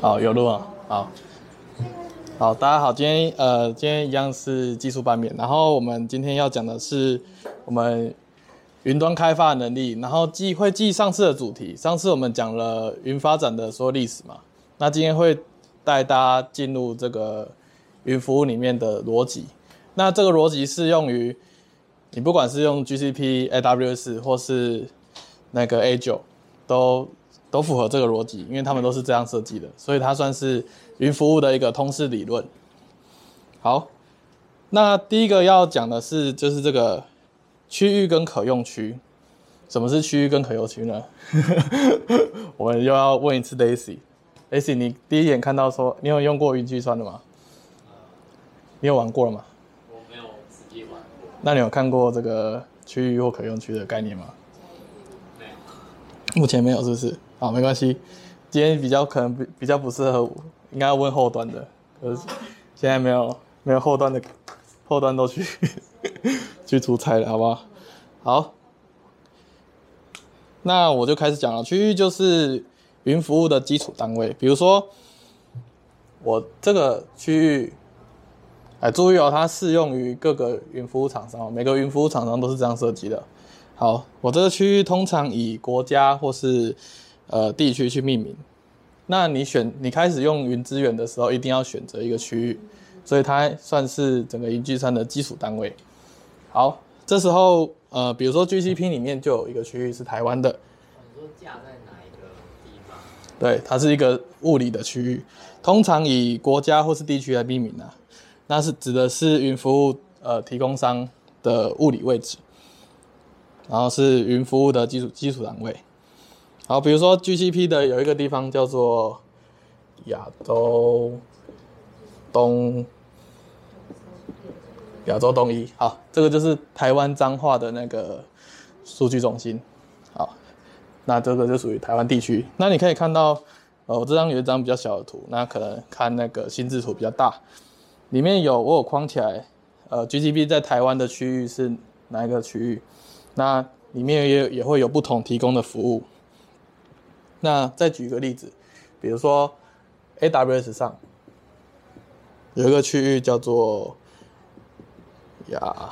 好，有录啊，好，好，大家好，今天呃，今天一样是技术版面，然后我们今天要讲的是我们云端开发能力，然后记会记上次的主题，上次我们讲了云发展的所有历史嘛，那今天会带大家进入这个云服务里面的逻辑，那这个逻辑适用于你不管是用 GCP、AWS 或是那个 A 九都。都符合这个逻辑，因为他们都是这样设计的，所以它算是云服务的一个通识理论。好，那第一个要讲的是，就是这个区域跟可用区。什么是区域跟可用区呢？我们又要问一次 Daisy，Daisy，你第一眼看到说，你有用过云计算的吗？你有玩过了吗？我没有实际玩过。那你有看过这个区域或可用区的概念吗？没有。目前没有，是不是？好，没关系。今天比较可能比比较不适合我，应该要问后端的。可是现在没有没有后端的，后端都去 去出差了，好不好？好，那我就开始讲了。区域就是云服务的基础单位。比如说我这个区域，哎，注意哦，它适用于各个云服务厂商，每个云服务厂商都是这样设计的。好，我这个区域通常以国家或是呃，地区去命名，那你选你开始用云资源的时候，一定要选择一个区域，所以它算是整个云计算的基础单位。好，这时候呃，比如说 GCP 里面就有一个区域是台湾的。你说架在哪一个地方？对，它是一个物理的区域，通常以国家或是地区来命名啊。那是指的是云服务呃提供商的物理位置，然后是云服务的基础基础单位。好，比如说 GCP 的有一个地方叫做亚洲东亚洲东一，好，这个就是台湾彰化的那个数据中心，好，那这个就属于台湾地区。那你可以看到，呃，我这张有一张比较小的图，那可能看那个心智图比较大，里面有我有框起来，呃，GCP 在台湾的区域是哪一个区域？那里面也也会有不同提供的服务。那再举一个例子，比如说 AWS 上有一个区域叫做亚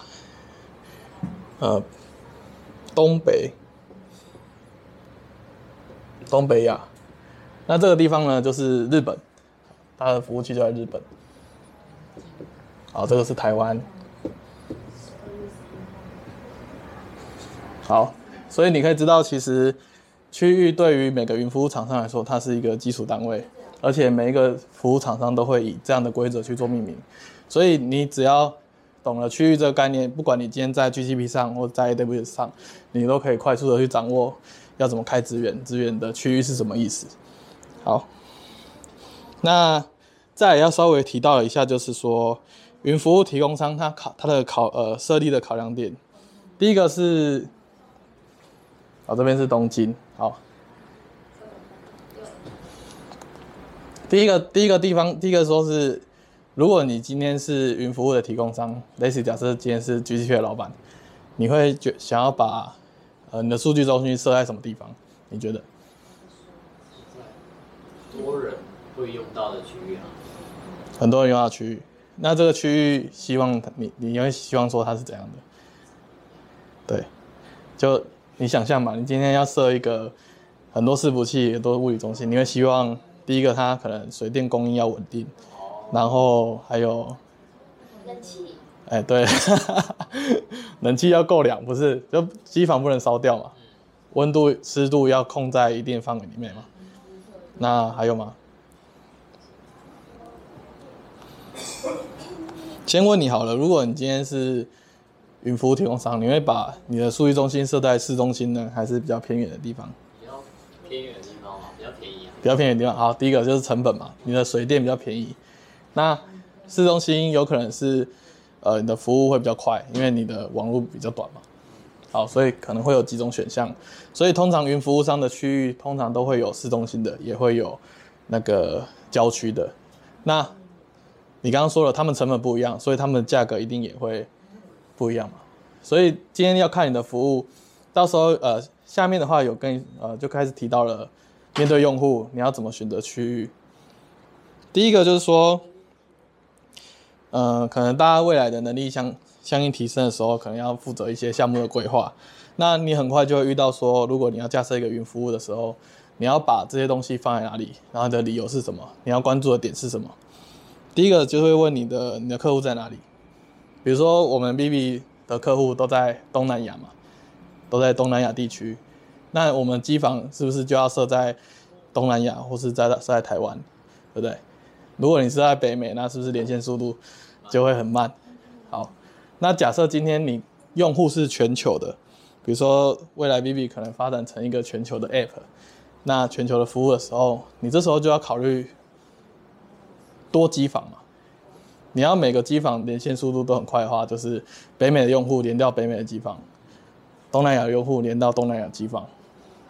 呃东北东北亚，那这个地方呢就是日本，它的服务器就在日本。好，这个是台湾。好，所以你可以知道其实。区域对于每个云服务厂商来说，它是一个基础单位，而且每一个服务厂商都会以这样的规则去做命名。所以你只要懂了区域这个概念，不管你今天在 GCP 上或在 AWS 上，你都可以快速的去掌握要怎么开资源，资源的区域是什么意思。好，那再要稍微提到一下，就是说云服务提供商它考它的考呃设立的考量点，第一个是。好，这边是东京。好，第一个第一个地方，第一个说是，如果你今天是云服务的提供商，类似假设今天是 GCP 的老板，你会觉想要把呃你的数据中心设在什么地方？你觉得？多人会用到的区域啊。很多人用到区域，那这个区域希望你你会希望说它是怎样的？对，就。你想象嘛，你今天要设一个很多伺服器，很多物理中心，你会希望第一个它可能水电供应要稳定，然后还有冷气，哎、欸，对，冷气要够凉，不是，就机房不能烧掉嘛，温度湿度要控在一定范围里面嘛。那还有吗？先问你好了，如果你今天是。云服务提供商，你会把你的数据中心设在市中心呢，还是比较偏远的地方？比较偏远的地方嘛，比较便宜啊。比较偏远的地方，好，第一个就是成本嘛，你的水电比较便宜。那市中心有可能是，呃，你的服务会比较快，因为你的网络比较短嘛。好，所以可能会有几种选项。所以通常云服务商的区域通常都会有市中心的，也会有那个郊区的。那你刚刚说了，他们成本不一样，所以他们的价格一定也会。不一样嘛，所以今天要看你的服务，到时候呃下面的话有跟呃就开始提到了，面对用户你要怎么选择区域，第一个就是说，呃，可能大家未来的能力相相应提升的时候，可能要负责一些项目的规划。那你很快就会遇到说，如果你要架设一个云服务的时候，你要把这些东西放在哪里？然后你的理由是什么？你要关注的点是什么？第一个就会问你的你的客户在哪里？比如说我们 BB 的客户都在东南亚嘛，都在东南亚地区，那我们机房是不是就要设在东南亚，或是在设在台湾，对不对？如果你是在北美，那是不是连线速度就会很慢？好，那假设今天你用户是全球的。比如说，未来 BB 可能发展成一个全球的 App，那全球的服务的时候，你这时候就要考虑多机房嘛。你要每个机房连线速度都很快的话，就是北美的用户连到北美的机房，东南亚用户连到东南亚机房，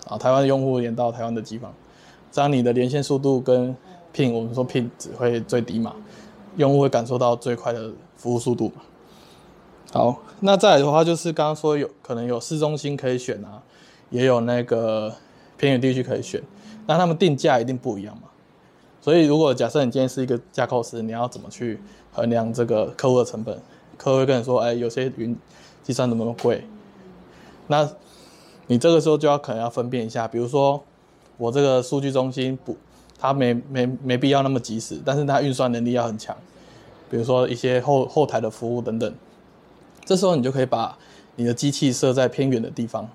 啊，台湾用户连到台湾的机房，这样你的连线速度跟 Ping，我们说 Ping 只会最低嘛，用户会感受到最快的服务速度嘛。好，那再来的话就是刚刚说有可能有市中心可以选啊，也有那个偏远地区可以选，那他们定价一定不一样嘛。所以如果假设你今天是一个架构师，你要怎么去衡量这个客户的成本？客户会跟你说，哎，有些云计算怎么那么贵？那你这个时候就要可能要分辨一下，比如说我这个数据中心不，它没没没必要那么及时，但是它运算能力要很强，比如说一些后后台的服务等等。这时候你就可以把你的机器设在偏远的地方，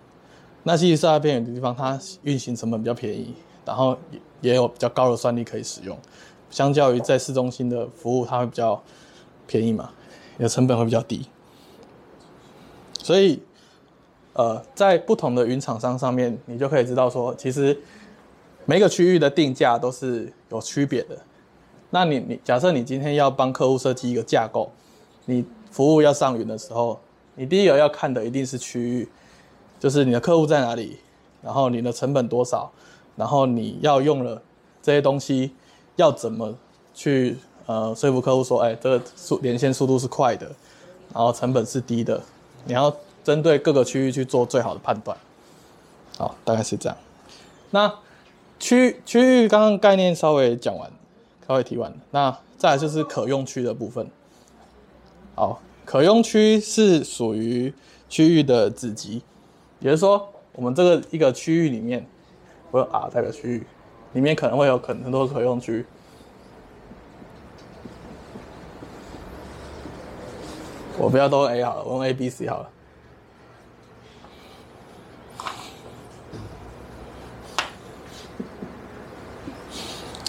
那机器设在偏远的地方，它运行成本比较便宜，然后也也有比较高的算力可以使用，相较于在市中心的服务，它会比较便宜嘛，你的成本会比较低。所以，呃，在不同的云厂商上面，你就可以知道说，其实每个区域的定价都是有区别的。那你你假设你今天要帮客户设计一个架构，你。服务要上云的时候，你第一个要看的一定是区域，就是你的客户在哪里，然后你的成本多少，然后你要用了这些东西，要怎么去呃说服客户说，哎，这个速连线速度是快的，然后成本是低的，你要针对各个区域去做最好的判断。好，大概是这样。那区区域刚刚概念稍微讲完，稍微提完，那再来就是可用区的部分。好。可用区是属于区域的子集，也就是说，我们这个一个区域里面，我有 R 这个区域里面可能会有很很多可用区。我不要都 A 好了，我用 A、B、C 好了。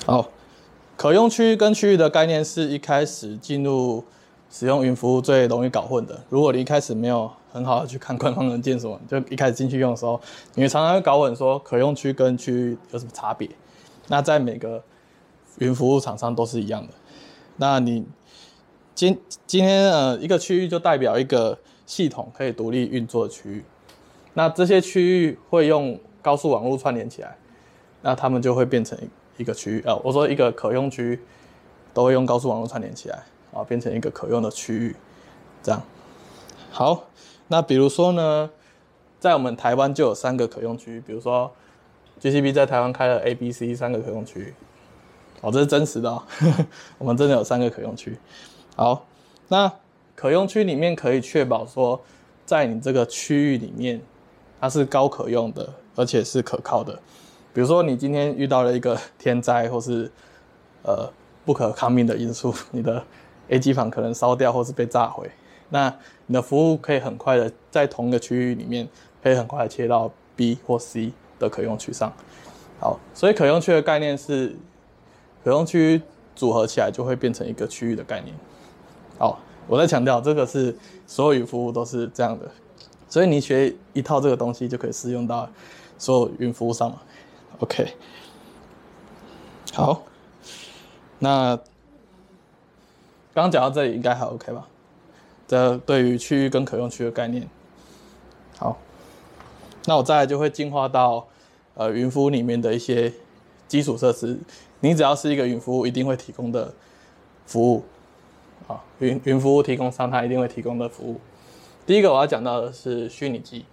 好，可用区跟区域的概念是一开始进入。使用云服务最容易搞混的，如果你一开始没有很好的去看官方文件什么，就一开始进去用的时候，你常常会搞混说可用区跟区域有什么差别。那在每个云服务厂商都是一样的。那你今今天呃一个区域就代表一个系统可以独立运作的区域。那这些区域会用高速网络串联起来，那他们就会变成一个区域。呃，我说一个可用区都会用高速网络串联起来。啊，变成一个可用的区域，这样。好，那比如说呢，在我们台湾就有三个可用区，比如说 GCP 在台湾开了 A、B、C 三个可用区。哦，这是真实的哦，呵呵，我们真的有三个可用区。好，那可用区里面可以确保说，在你这个区域里面，它是高可用的，而且是可靠的。比如说你今天遇到了一个天灾，或是呃不可抗命的因素，你的 A 机房可能烧掉或是被炸毁，那你的服务可以很快的在同一个区域里面，可以很快的切到 B 或 C 的可用区上。好，所以可用区的概念是，可用区组合起来就会变成一个区域的概念。好，我在强调这个是所有云服务都是这样的，所以你学一套这个东西就可以适用到所有云服务上了。OK，好，那。刚讲到这里应该还 OK 吧？这对于区域跟可用区的概念，好，那我再来就会进化到呃云服务里面的一些基础设施。你只要是一个云服务，一定会提供的服务啊，云云服务提供商，它一定会提供的服务。第一个我要讲到的是虚拟机。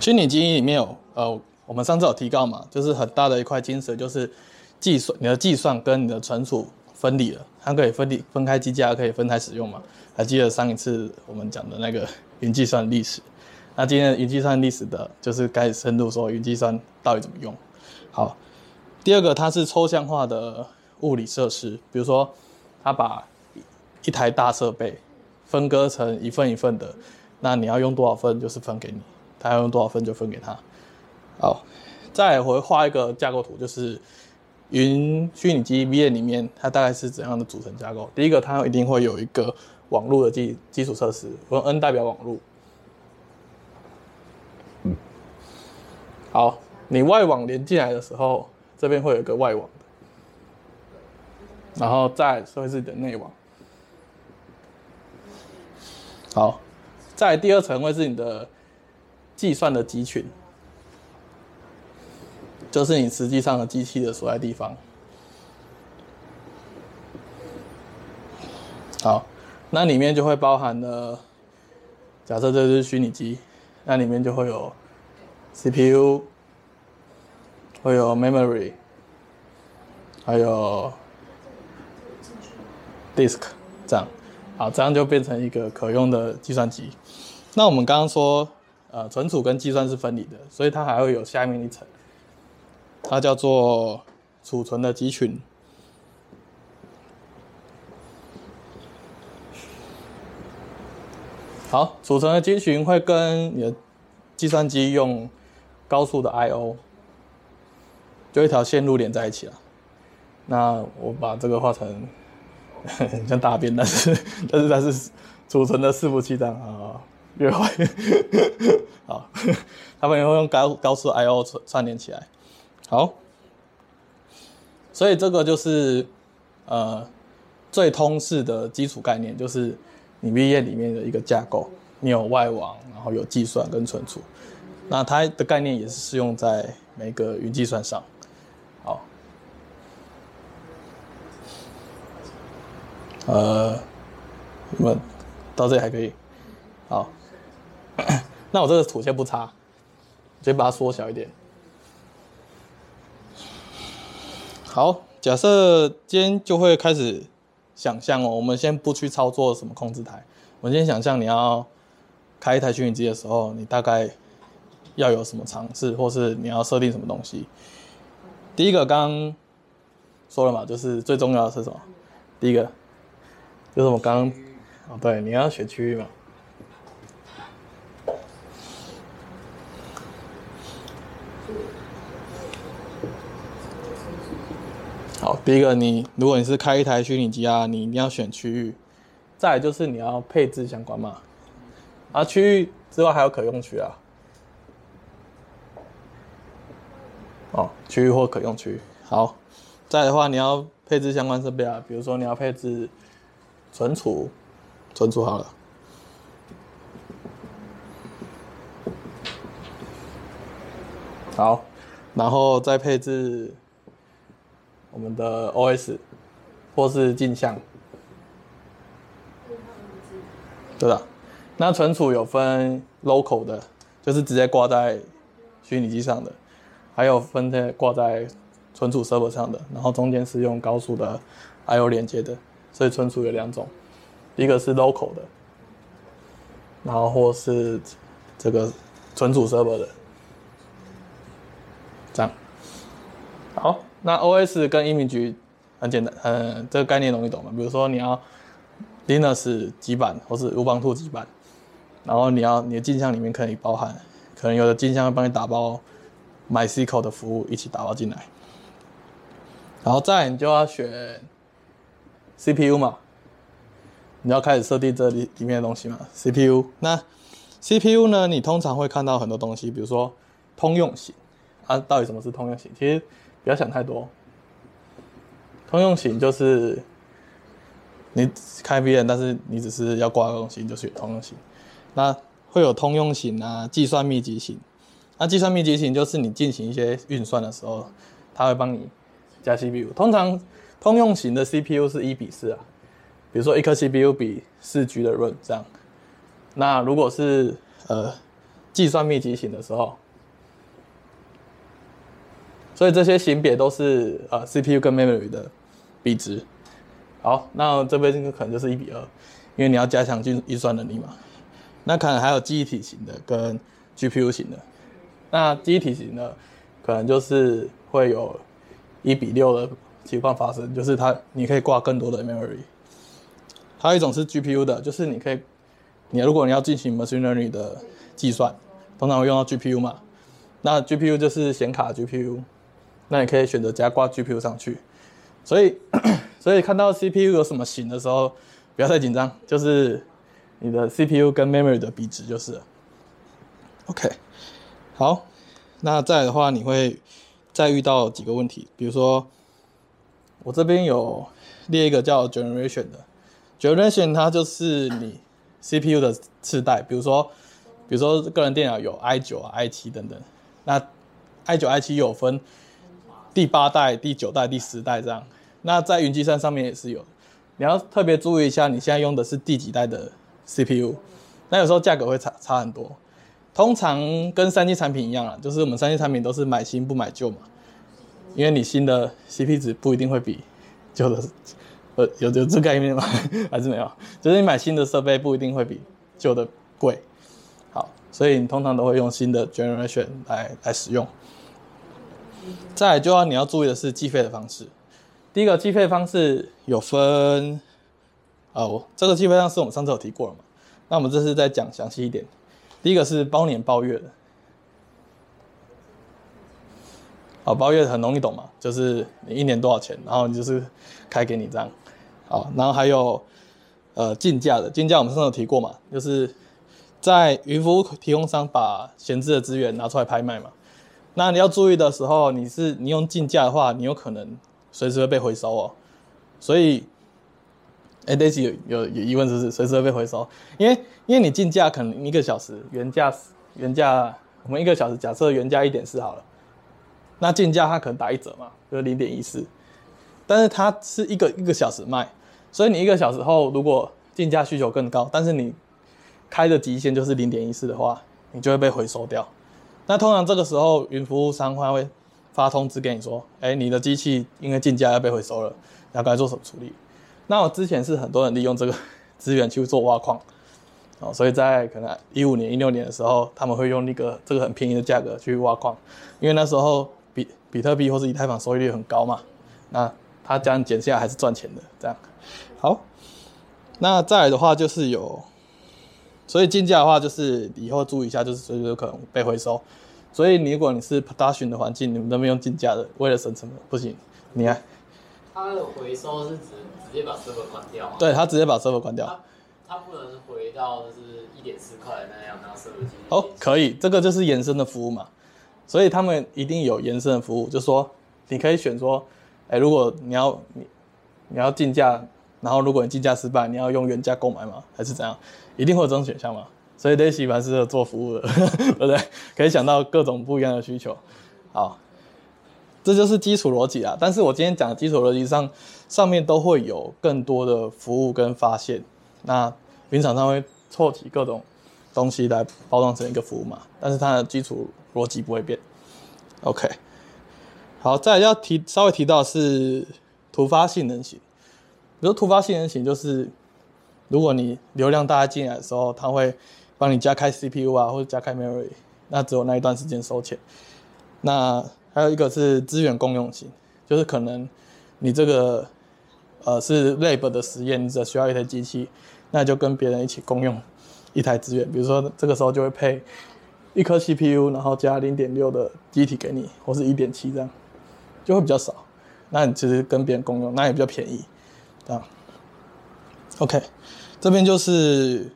虚拟机里面有呃，我们上次有提到嘛，就是很大的一块精髓，就是计算你的计算跟你的存储分离了，它可以分离分开机架，可以分开使用嘛。还记得上一次我们讲的那个云计算历史？那今天云计算历史的就是开始深入说云计算到底怎么用。好，第二个它是抽象化的物理设施，比如说它把一台大设备分割成一份一份的，那你要用多少份就是分给你，他要用多少份就分给他。好，再回画一个架构图，就是云虚拟机 v n 里面它大概是怎样的组成架构。第一个，它一定会有一个网络的基基础设施，我用 N 代表网络。好，你外网连进来的时候，这边会有一个外网，然后再说是你的内网。好，再第二层会是你的计算的集群，就是你实际上的机器的所在地方。好，那里面就会包含了，假设这是虚拟机，那里面就会有 CPU，会有 memory，还有 disk，这样。好，这样就变成一个可用的计算机。那我们刚刚说，呃，存储跟计算是分离的，所以它还会有下面一层，它叫做储存的集群。好，储存的集群会跟你的计算机用高速的 I/O，就一条线路连在一起了。那我把这个画成。很像大便，但是但是它是储存的伺服器这样啊，越坏。好，他们也会用高高速 I/O 串串联起来。好，所以这个就是呃最通式的基础概念，就是你 VM 里面的一个架构，你有外网，然后有计算跟存储，那它的概念也是适用在每个云计算上。好。呃，那么到这里还可以，好，那我这个图先不插，先把它缩小一点。好，假设今天就会开始想象哦，我们先不去操作什么控制台，我们先想象你要开一台虚拟机的时候，你大概要有什么尝试，或是你要设定什么东西。第一个刚说了嘛，就是最重要的是什么？第一个。就是我刚刚，哦，对，你要选区域嘛。好，第一个你，如果你是开一台虚拟机啊，你一定要选区域。再来就是你要配置相关嘛。啊，区域之外还有可用区啊。哦，区域或可用区。好，再的话你要配置相关设备啊，比如说你要配置。存储，存储好了。好，然后再配置我们的 OS 或是镜像，对的。那存储有分 local 的，就是直接挂在虚拟机上的，还有分在挂在存储 server 上的，然后中间是用高速的 I/O 连接的。所以存储有两种，一个是 local 的，然后或是这个存储 server 的，这样。好，那 OS 跟 image 很简单，嗯，这个概念容易懂嘛？比如说你要 Linux 基板或是 Ubuntu 基板，然后你要你的镜像里面可以包含，可能有的镜像会帮你打包 MySQL 的服务一起打包进来，然后再你就要选。CPU 嘛，你要开始设定这里里面的东西嘛。CPU，那 CPU 呢？你通常会看到很多东西，比如说通用型啊，到底什么是通用型？其实不要想太多。通用型就是你开 VM，但是你只是要挂个东西，你就选通用型。那会有通用型啊，计算密集型。那计算密集型就是你进行一些运算的时候，它会帮你加 CPU。通常。通用型的 CPU 是一比四啊，比如说一颗 CPU 比四 G 的 r 这样。那如果是呃计算密集型的时候。所以这些型别都是呃 CPU 跟 memory 的比值。好，那这边可能就是一比二，因为你要加强运运算能力嘛。那可能还有记忆体型的跟 GPU 型的。那记忆体型的可能就是会有一比六的情况发生，就是它你可以挂更多的 memory。还有一种是 GPU 的，就是你可以，你如果你要进行 machine learning 的计算，通常会用到 GPU 嘛。那 GPU 就是显卡 GPU。那你可以选择加挂 GPU 上去，所以 所以看到 CPU 有什么型的时候，不要太紧张，就是你的 CPU 跟 memory 的比值就是了。OK，好，那再的话，你会再遇到几个问题，比如说我这边有列一个叫 generation 的 generation，它就是你 CPU 的次代，比如说比如说个人电脑有 i9 啊 i7 等等，那 i9 i7 有分。第八代、第九代、第十代这样，那在云计算上面也是有，你要特别注意一下，你现在用的是第几代的 CPU，那有时候价格会差差很多。通常跟三 C 产品一样啊，就是我们三 C 产品都是买新不买旧嘛，因为你新的 CP 值不一定会比旧的，呃，有有这概念吗？还是没有？就是你买新的设备不一定会比旧的贵，好，所以你通常都会用新的 generation 来来使用。再就要你要注意的是计费的方式。第一个计费方式有分，哦，这个计费方式我们上次有提过了嘛？那我们这次再讲详细一点。第一个是包年包月的，好，包月很容易懂嘛，就是你一年多少钱，然后你就是开给你这样。好，然后还有呃竞价的，竞价我们上次有提过嘛，就是在云服务提供商把闲置的资源拿出来拍卖嘛。那你要注意的时候，你是你用竞价的话，你有可能随时会被回收哦。所以，哎，Daisy 有有有疑问，就是？随时会被回收，因为因为你竞价可能一个小时原价原价，我们一个小时假设原价一点四好了，那竞价它可能打一折嘛，就是零点一四，但是它是一个一个小时卖，所以你一个小时后如果竞价需求更高，但是你开的极限就是零点一四的话，你就会被回收掉。那通常这个时候，云服务商会发通知给你说：“哎，你的机器因为竞价要被回收了，要该做什么处理？”那我之前是很多人利用这个资源去做挖矿，哦，所以在可能一五年、一六年的时候，他们会用那个这个很便宜的价格去挖矿，因为那时候比比特币或是以太坊收益率很高嘛。那他这样减下来还是赚钱的。这样好，那再来的话就是有。所以竞价的话，就是以后注意一下，就是随时有可能被回收。所以你如果你是 production 的环境，你们都没用竞价的，为了省成本，不行。你看，它的回收是指直接把 server 关掉吗？对，它直接把 server 关掉。它不能回到就是一点四块那样，然后 server 机。哦，可以，这个就是延伸的服务嘛。所以他们一定有延伸的服务，就是说你可以选说，哎，如果你要你你要竞价。然后，如果你竞价失败，你要用原价购买吗？还是怎样？一定会有这种选项嘛？所以 Daisy 蛮适合做服务的，对不对？可以想到各种不一样的需求。好，这就是基础逻辑啊。但是我今天讲的基础逻辑上，上面都会有更多的服务跟发现。那云厂商会凑齐各种东西来包装成一个服务嘛？但是它的基础逻辑不会变。OK，好，再要提稍微提到是突发性能型。比如突发性能型就是，如果你流量大进来的时候，它会帮你加开 CPU 啊，或者加开 memory，那只有那一段时间收钱。那还有一个是资源共用型，就是可能你这个呃是 lab 的实验，你只需要一台机器，那就跟别人一起共用一台资源。比如说这个时候就会配一颗 CPU，然后加零点六的机体给你，或是一点七这样，就会比较少。那你其实跟别人共用，那也比较便宜。啊，OK，这边就是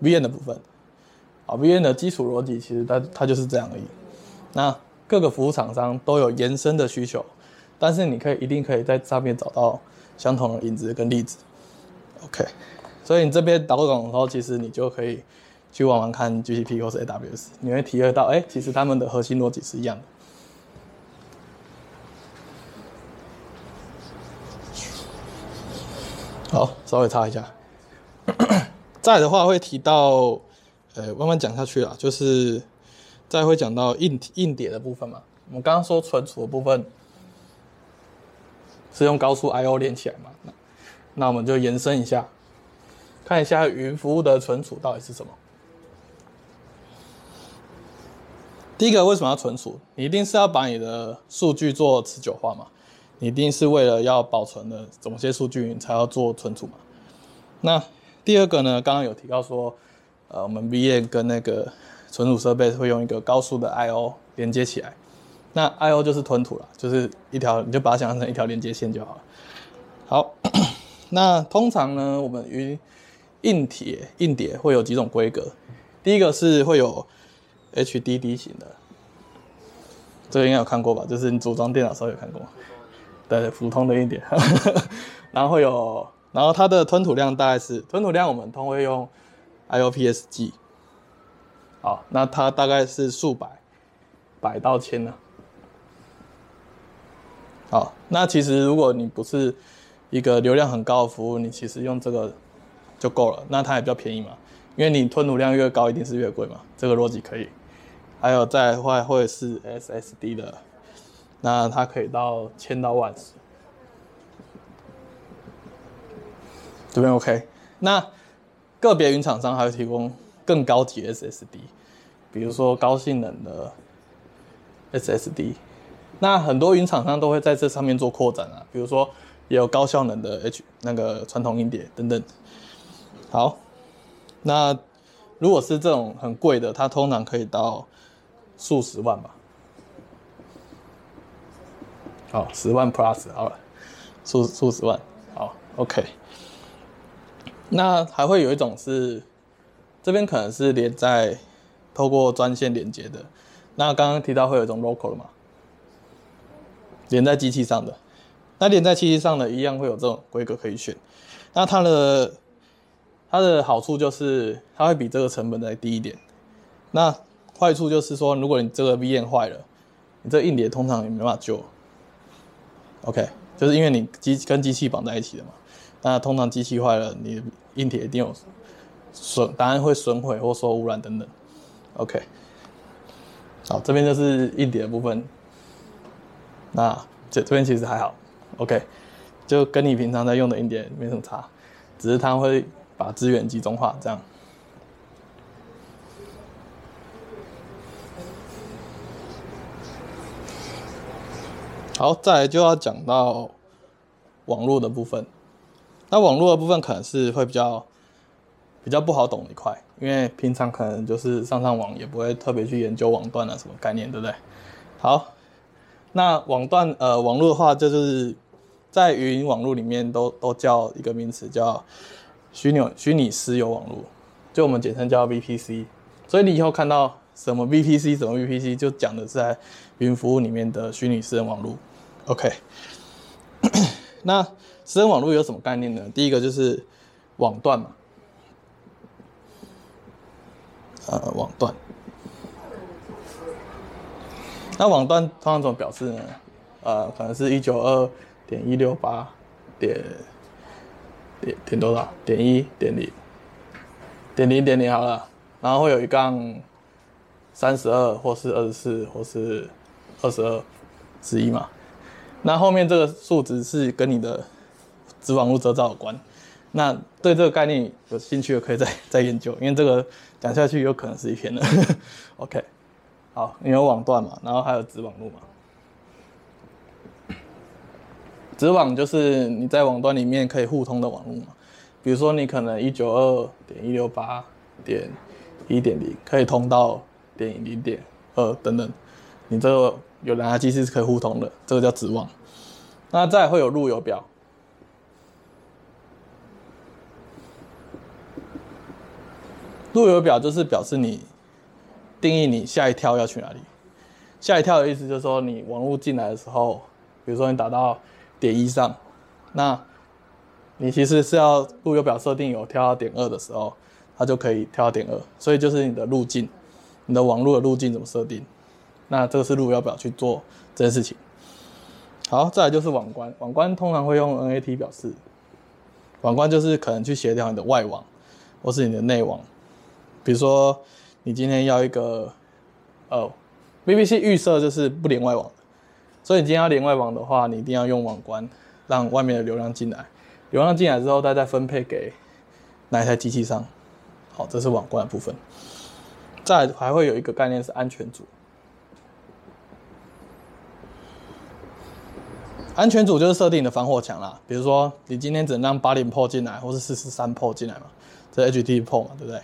V N 的部分。啊 V N 的基础逻辑其实它它就是这样而已。那各个服务厂商都有延伸的需求，但是你可以一定可以在上面找到相同的影子跟例子。OK，所以你这边导懂的时候，其实你就可以去玩玩看 GCP 或是 AWS，你会体会到，哎，其实他们的核心逻辑是一样的。好，稍微擦一下。再的话会提到呃慢慢讲下去啦，就是再会讲到硬硬碟的部分嘛。我们刚刚说存储的部分是用高速 I/O 连起来嘛，那那我们就延伸一下，看一下云服务的存储到底是什么。第一个为什么要存储？你一定是要把你的数据做持久化嘛？你一定是为了要保存的某些数据，你才要做存储嘛？那第二个呢？刚刚有提到说，呃，我们 VM 跟那个存储设备会用一个高速的 I/O 连接起来。那 I/O 就是吞吐了，就是一条，你就把它想象成一条连接线就好了。好，那通常呢，我们云硬铁硬碟会有几种规格？第一个是会有。HDD 型的，这个应该有看过吧？就是你组装电脑时候有看过，对，普通的硬碟，然后会有，然后它的吞吐量大概是吞吐量，我们通会用 IOPS 好，那它大概是数百百到千呢。好，那其实如果你不是一个流量很高的服务，你其实用这个就够了，那它也比较便宜嘛，因为你吞吐量越高，一定是越贵嘛，这个逻辑可以。还有再会会是 SSD 的，那它可以到千到万，这边 OK。那个别云厂商还会提供更高级 SSD，比如说高性能的 SSD。那很多云厂商都会在这上面做扩展啊，比如说也有高效能的 H 那个传统硬碟等等。好，那如果是这种很贵的，它通常可以到。数十万吧，好，十万 plus 好了，数数十万，好，OK。那还会有一种是，这边可能是连在透过专线连接的。那刚刚提到会有一种 local 的嘛，连在机器上的。那连在机器上的，一样会有这种规格可以选。那它的它的好处就是，它会比这个成本再低一点。那坏处就是说，如果你这个 VM 坏了，你这硬碟通常也没办法救。OK，就是因为你机跟机器绑在一起的嘛，那通常机器坏了，你硬碟一定有损，当然会损毁或受污染等等。OK，好，这边就是硬碟的部分。那这这边其实还好，OK，就跟你平常在用的硬碟没什么差，只是它会把资源集中化这样。好，再来就要讲到网络的部分。那网络的部分可能是会比较比较不好懂的一块，因为平常可能就是上上网，也不会特别去研究网段啊什么概念，对不对？好，那网段呃网络的话，就是在云网络里面都都叫一个名词，叫虚拟虚拟私有网络，就我们简称叫 VPC。所以你以后看到什么 VPC 什么 VPC，就讲的是在云服务里面的虚拟私人网络。OK，那私人网络有什么概念呢？第一个就是网段嘛，呃，网段。那网段通常怎么表示呢？呃，可能是一九二点一六八点点点多少？点一点零点零点零好了，然后会有一杠三十二，或是二十四，或是二十二之一嘛。那后面这个数值是跟你的子网络遮罩有关。那对这个概念有兴趣的可以再再研究，因为这个讲下去有可能是一篇的。OK，好，你有网段嘛，然后还有子网络嘛。子网就是你在网段里面可以互通的网络嘛，比如说你可能一九二点一六八点一点零可以通到点零点二等等，你这个。有蓝牙机器是可以互通的，这个叫子网。那再会有路由表，路由表就是表示你定义你下一跳要去哪里。下一跳的意思就是说，你网络进来的时候，比如说你打到点一上，那你其实是要路由表设定有跳到点二的时候，它就可以跳到点二。所以就是你的路径，你的网络的路径怎么设定？那这个是路由表去做这件事情。好，再来就是网关，网关通常会用 NAT 表示。网关就是可能去协调你的外网，或是你的内网比如说你今天要一个，呃，VPC 预设就是不连外网，所以你今天要连外网的话，你一定要用网关，让外面的流量进来，流量进来之后再再分配给哪一台机器上。好，这是网关的部分。再还会有一个概念是安全组。安全组就是设定你的防火墙啦，比如说你今天只能让八零 port 进来，或是四十三 port 进来嘛，这 HTTP 嘛，对不对？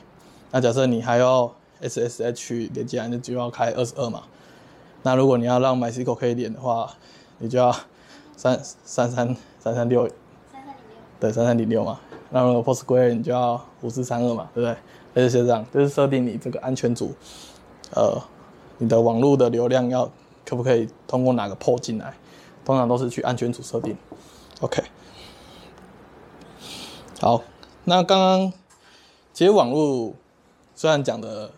那假设你还要 SSH 连接，那就要开二十二嘛。那如果你要让 MySQL 可以连的话，你就要三三三三三六，三三零六，对，三三零六嘛。那如果 PostgreSQL 你就要五四三二嘛，对不对？类似这样，就是设定你这个安全组，呃，你的网络的流量要可不可以通过哪个 port 进来？通常都是去安全组设定，OK。好，那刚刚其实网络虽然讲的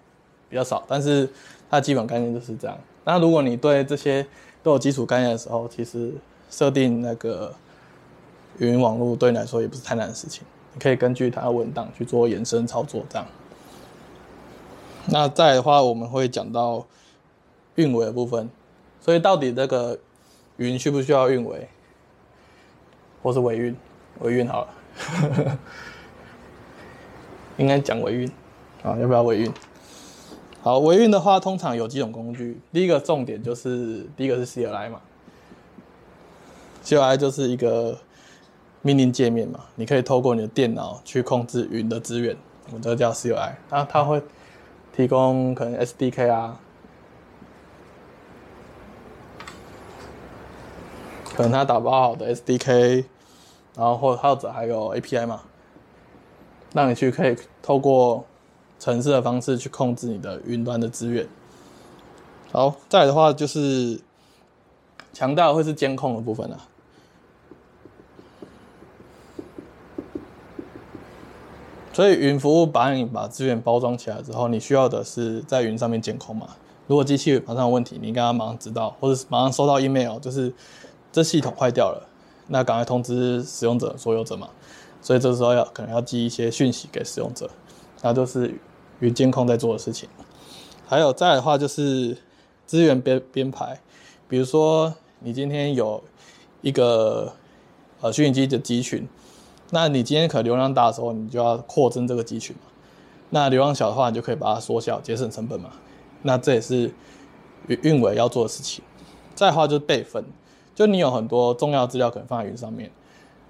比较少，但是它基本概念就是这样。那如果你对这些都有基础概念的时候，其实设定那个云网络对你来说也不是太难的事情。你可以根据它的文档去做延伸操作，这样。那再的话，我们会讲到运维的部分，所以到底这个。云需不需要运维，或是维运？维运好了，应该讲维运啊？要不要维运？好，维运的话，通常有几种工具。第一个重点就是，第一个是 CLI 嘛，CLI 就是一个命令界面嘛，你可以透过你的电脑去控制云的资源，我们这个叫 CLI。那它会提供可能 SDK 啊。可能它打包好的 SDK，然后或或者还有 API 嘛，让你去可以透过程式的方式去控制你的云端的资源。好，再来的话就是强大的会是监控的部分了。所以云服务把你把资源包装起来之后，你需要的是在云上面监控嘛。如果机器马上有问题，你应该马上知道，或者马上收到 email，就是。这系统坏掉了，那赶快通知使用者、所有者嘛。所以这时候要可能要寄一些讯息给使用者，那就是云监控在做的事情。还有再的话就是资源编编排，比如说你今天有一个呃虚拟机的集群，那你今天可能流量大的时候，你就要扩增这个集群嘛。那流量小的话，你就可以把它缩小，节省成本嘛。那这也是运运维要做的事情。再的话就是备份。就你有很多重要资料可能放在云上面，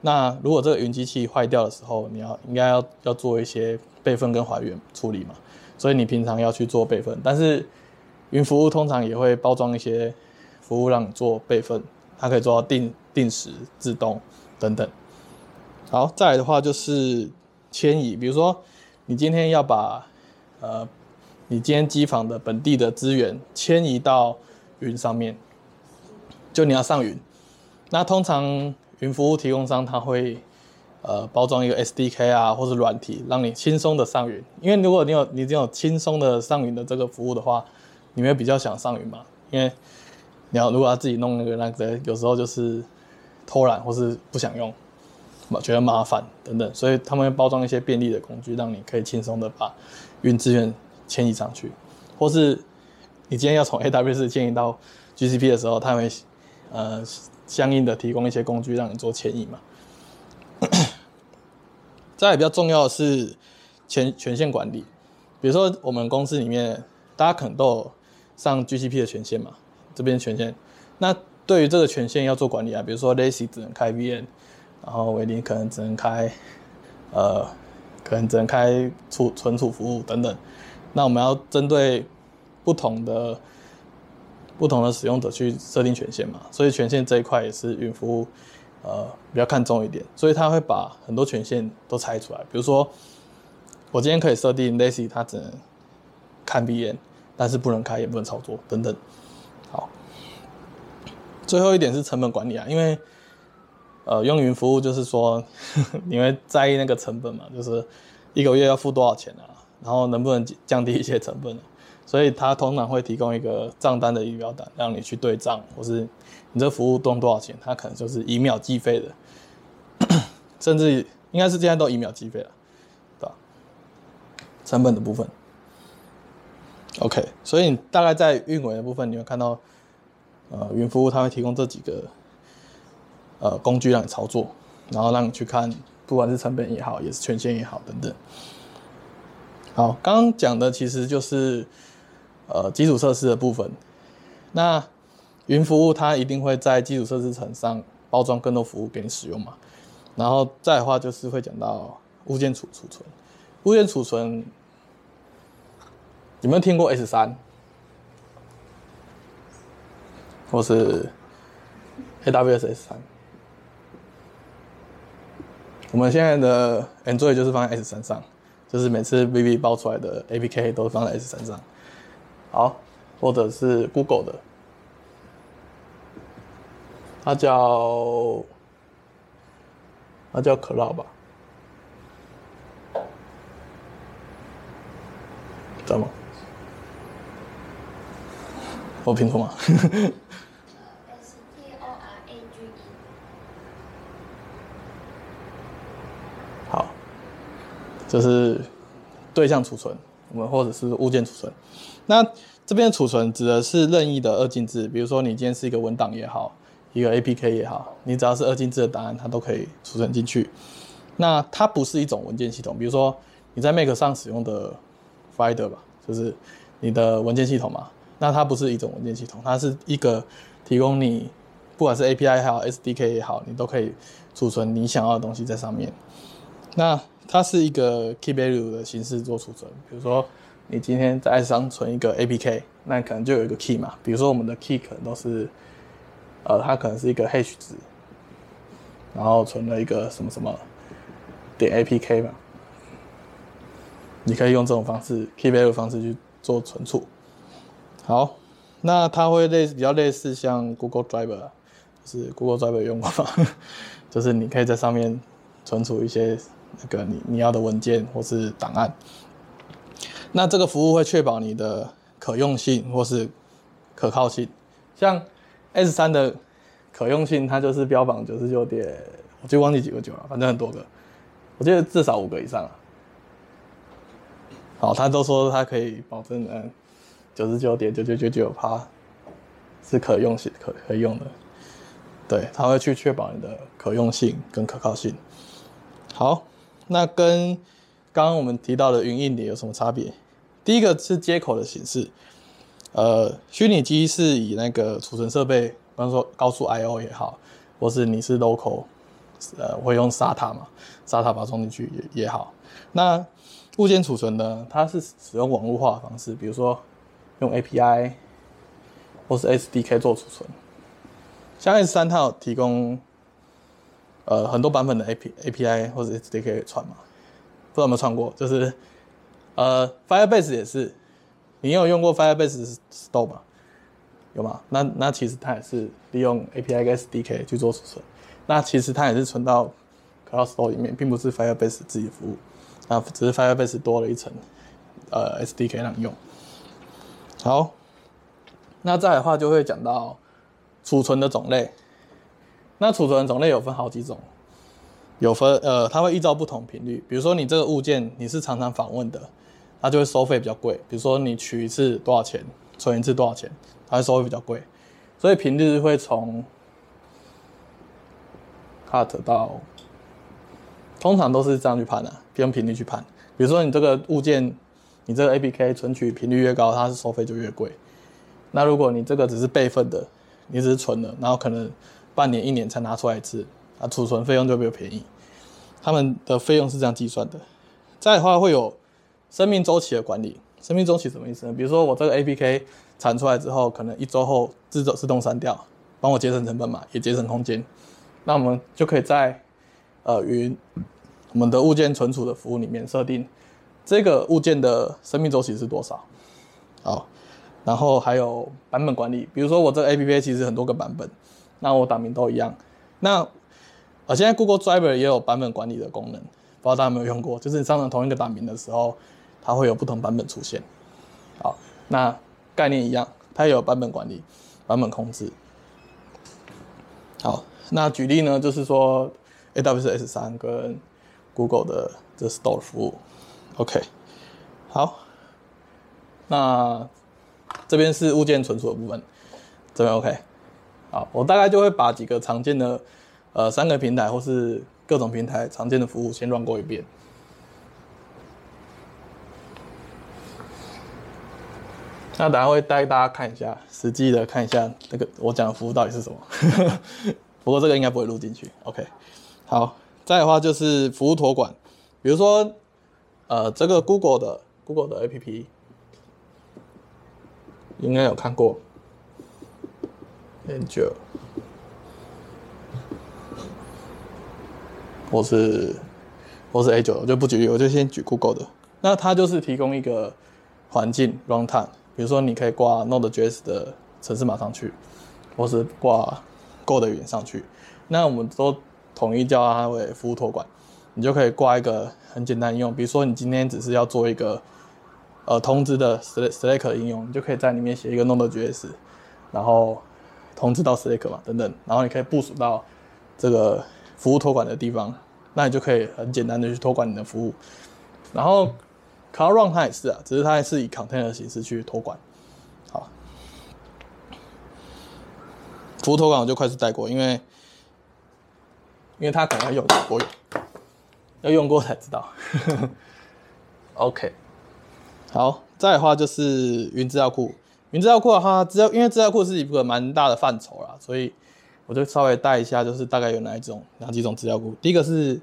那如果这个云机器坏掉的时候，你要应该要要做一些备份跟还原处理嘛，所以你平常要去做备份，但是云服务通常也会包装一些服务让你做备份，它可以做到定定时、自动等等。好，再来的话就是迁移，比如说你今天要把呃你今天机房的本地的资源迁移到云上面。就你要上云，那通常云服务提供商他会呃包装一个 SDK 啊，或是软体，让你轻松的上云。因为如果你有你这种轻松的上云的这个服务的话，你会比较想上云嘛？因为你要如果要自己弄那个那个，有时候就是偷懒或是不想用，觉得麻烦等等，所以他们会包装一些便利的工具，让你可以轻松的把云资源迁移上去，或是你今天要从 AWS 迁移到 GCP 的时候，他会。呃，相应的提供一些工具让你做迁移嘛。再比较重要的是权权限管理，比如说我们公司里面大家可能都有上 GCP 的权限嘛，这边权限。那对于这个权限要做管理啊，比如说 Lazy 只能开 VM，然后维林可能只能开呃，可能只能开储存储服务等等。那我们要针对不同的。不同的使用者去设定权限嘛，所以权限这一块也是云服务，呃，比较看重一点，所以他会把很多权限都拆出来。比如说，我今天可以设定 Lazy 它只能看 VM，但是不能开也不能操作等等。好，最后一点是成本管理啊，因为呃，用云服务就是说呵呵 你会在意那个成本嘛，就是一个月要付多少钱啊，然后能不能降低一些成本啊。所以它通常会提供一个账单的仪表单，让你去对账，或是你这服务动多少钱，它可能就是以秒计费的，甚至应该是现在都以秒计费了，对吧？成本的部分。OK，所以你大概在运维的部分，你会看到，呃，云服务它会提供这几个呃工具让你操作，然后让你去看，不管是成本也好，也是权限也好等等。好，刚刚讲的其实就是呃基础设施的部分。那云服务它一定会在基础设施层上包装更多服务给你使用嘛？然后再的话就是会讲到物件储储存，物件储存。有没有听过 S 三，或是 AWS S 三？我们现在的 Android 就是放在 S 三上，就是每次 VV 爆出来的 APK 都放在 S 三上。好，或者是 Google 的，它叫它叫 Cloud 吧？知道吗？我拼错吗。好，就是对象储存，们或者是物件储存。那这边储存指的是任意的二进制，比如说你今天是一个文档也好，一个 APK 也好，你只要是二进制的答案，它都可以储存进去。那它不是一种文件系统，比如说你在 Mac 上使用的 f i d e r 吧，就是你的文件系统嘛。那它不是一种文件系统，它是一个提供你，不管是 API 也好，SDK 也好，你都可以储存你想要的东西在上面。那它是一个 key value 的形式做储存，比如说你今天在上存一个 APK，那可能就有一个 key 嘛，比如说我们的 key 可能都是，呃，它可能是一个 hash 值，然后存了一个什么什么点 APK 嘛，你可以用这种方式 key value 方式去做存储。好，那它会类比较类似像 Google Drive，就是 Google Drive 用过吗？就是你可以在上面存储一些那个你你要的文件或是档案。那这个服务会确保你的可用性或是可靠性。像 S 三的可用性，它就是标榜九十九点，我就忘记几个九了，反正很多个，我记得至少五个以上了。好，他都说他可以保证嗯。九十九点九九九九趴是可用性可可以用的，对，它会去确保你的可用性跟可靠性。好，那跟刚刚我们提到的云硬碟有什么差别？第一个是接口的形式，呃，虚拟机是以那个储存设备，比方说高速 I/O 也好，或是你是 local，呃，会用 SATA 嘛，SATA 把它装进去也也好。那物件储存呢，它是使用网络化的方式，比如说。用 API 或是 SDK 做储存，像 S 三它有提供呃很多版本的 AP API 或者 SDK 传嘛，不知道有没有传过？就是呃 Firebase 也是，你有用过 Firebase Store 吗？有吗？那那其实它也是利用 API 跟 SDK 去做储存，那其实它也是存到 Cloud Store 里面，并不是 Firebase 自己的服务，那只是 Firebase 多了一层呃 SDK 让你用。好，那再来的话就会讲到储存的种类。那储存种类有分好几种，有分呃，它会依照不同频率。比如说你这个物件你是常常访问的，它就会收费比较贵。比如说你取一次多少钱，存一次多少钱，它会收费比较贵。所以频率会从 cut 到，通常都是这样去判的，用频率去判。比如说你这个物件。你这个 APK 存取频率越高，它是收费就越贵。那如果你这个只是备份的，你只是存了，然后可能半年、一年才拿出来一次，啊，储存费用就比较便宜。他们的费用是这样计算的。再的话会有生命周期的管理。生命周期什么意思呢？比如说我这个 APK 产出来之后，可能一周后自动自动删掉，帮我节省成本嘛，也节省空间。那我们就可以在呃云我们的物件存储的服务里面设定。这个物件的生命周期是多少？好，然后还有版本管理，比如说我这个 APP 其实很多个版本，那我档名都一样。那呃，现在 Google Driver 也有版本管理的功能，不知道大家有没有用过？就是你上传同一个档名的时候，它会有不同版本出现。好，那概念一样，它也有版本管理、版本控制。好，那举例呢，就是说 AWS 3跟 Google 的这 Store 服务。OK，好，那这边是物件存储的部分，这边 OK。好，我大概就会把几个常见的呃三个平台或是各种平台常见的服务先转过一遍。那等下会带大家看一下，实际的看一下那个我讲的服务到底是什么。不过这个应该不会录进去。OK，好，再的话就是服务托管，比如说呃这个 Google 的 Google 的 APP，应该有看过。Angel，我是我是 A9，我就不举例，我就先举 Google 的。那它就是提供一个环境 runtime。比如说，你可以挂 Node.js 的程式码上去，或是挂 Go 的语言上去。那我们都统一叫它为服务托管。你就可以挂一个很简单应用，比如说你今天只是要做一个呃通知的 Slack 应用，你就可以在里面写一个 Node.js，然后通知到 Slack 嘛，等等，然后你可以部署到这个服务托管的地方，那你就可以很简单的去托管你的服务，然后。Cloud Run 它也是啊，只是它还是以 container 的形式去托管。好，服务托管我就快速带过，因为因为它可能要用过，要用过才知道。OK，好，再的话就是云资料库。云资料库的话，资料因为资料库是一个蛮大的范畴啦，所以我就稍微带一下，就是大概有哪一种哪几种资料库。第一个是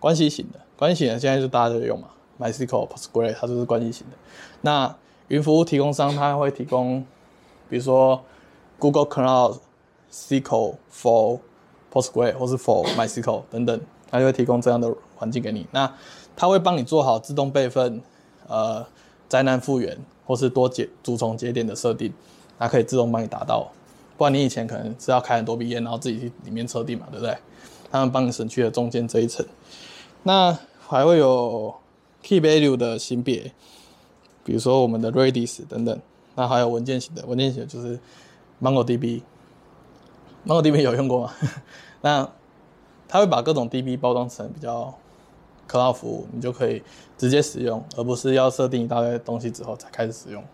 关系型的，关系型的现在就大家都用嘛。MySQL、PostgreSQL 它就是关系型的。那云服务提供商它会提供，比如说 Google Cloud SQL for PostgreSQL 或是 for MySQL 等等，它就会提供这样的环境给你。那它会帮你做好自动备份、呃灾难复原或是多节主从节点的设定，它可以自动帮你达到。不然你以前可能是要开很多笔页，然后自己去里面设定嘛，对不对？他们帮你省去了中间这一层。那还会有。Key value 的型别，比如说我们的 Redis 等等，那还有文件型的，文件型就是 MongoDB。MongoDB 有用过吗？那它会把各种 DB 包装成比较 Cloud 服务，你就可以直接使用，而不是要设定一大堆东西之后才开始使用。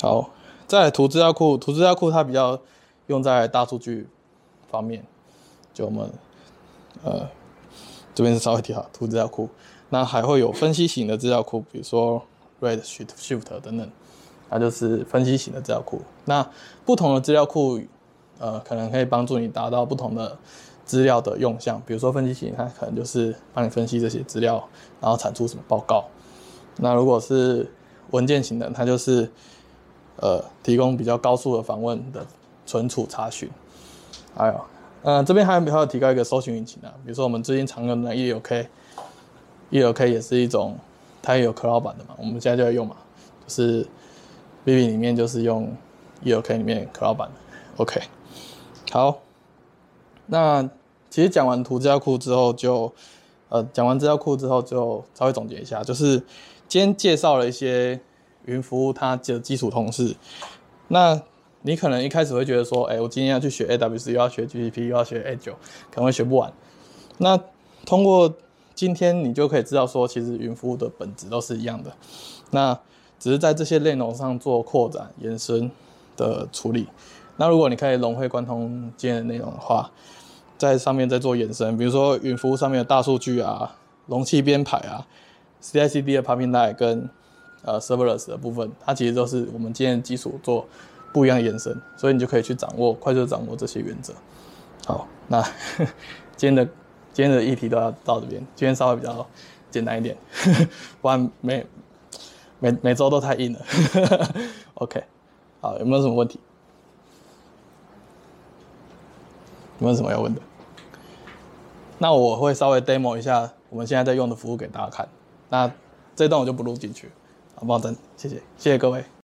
好，再图资料库，图资料库它比较用在大数据方面，就我们呃这边是稍微提好图资料库。那还会有分析型的资料库，比如说 Redshift、Shift 等等，它就是分析型的资料库。那不同的资料库，呃，可能可以帮助你达到不同的资料的用项。比如说分析型，它可能就是帮你分析这些资料，然后产出什么报告。那如果是文件型的，它就是呃提供比较高速的访问的存储查询。还有，呃，这边还有还有提高一个搜寻引擎啊，比如说我们最近常用的 ELK。ELK 也是一种，它也有 Cloud 版的嘛，我们现在就在用嘛，就是 Vivi 里面就是用 ELK 里面 Cloud 版的。OK，好，那其实讲完图资料库之后就，呃，讲完资料库之后就稍微总结一下，就是今天介绍了一些云服务它的基础通识。那你可能一开始会觉得说，哎、我今天要去学 AWS，又要学 GCP，又要学 A 九可能会学不完。那通过今天你就可以知道说，其实云服务的本质都是一样的，那只是在这些内容上做扩展、延伸的处理。那如果你可以融会贯通今天的内容的话，在上面在做延伸，比如说云服务上面的大数据啊、容器编排啊、CI/CD 的 pipeline 跟呃 serverless 的部分，它其实都是我们今天基础做不一样的延伸，所以你就可以去掌握、快速掌握这些原则。好，那 今天的。今天的议题都要到这边，今天稍微比较简单一点，呵 呵不然每每每周都太硬了。OK，好，有没有什么问题？有没有什么要问的？那我会稍微 demo 一下我们现在在用的服务给大家看。那这段我就不录进去，好，不好？等，谢谢，谢谢各位。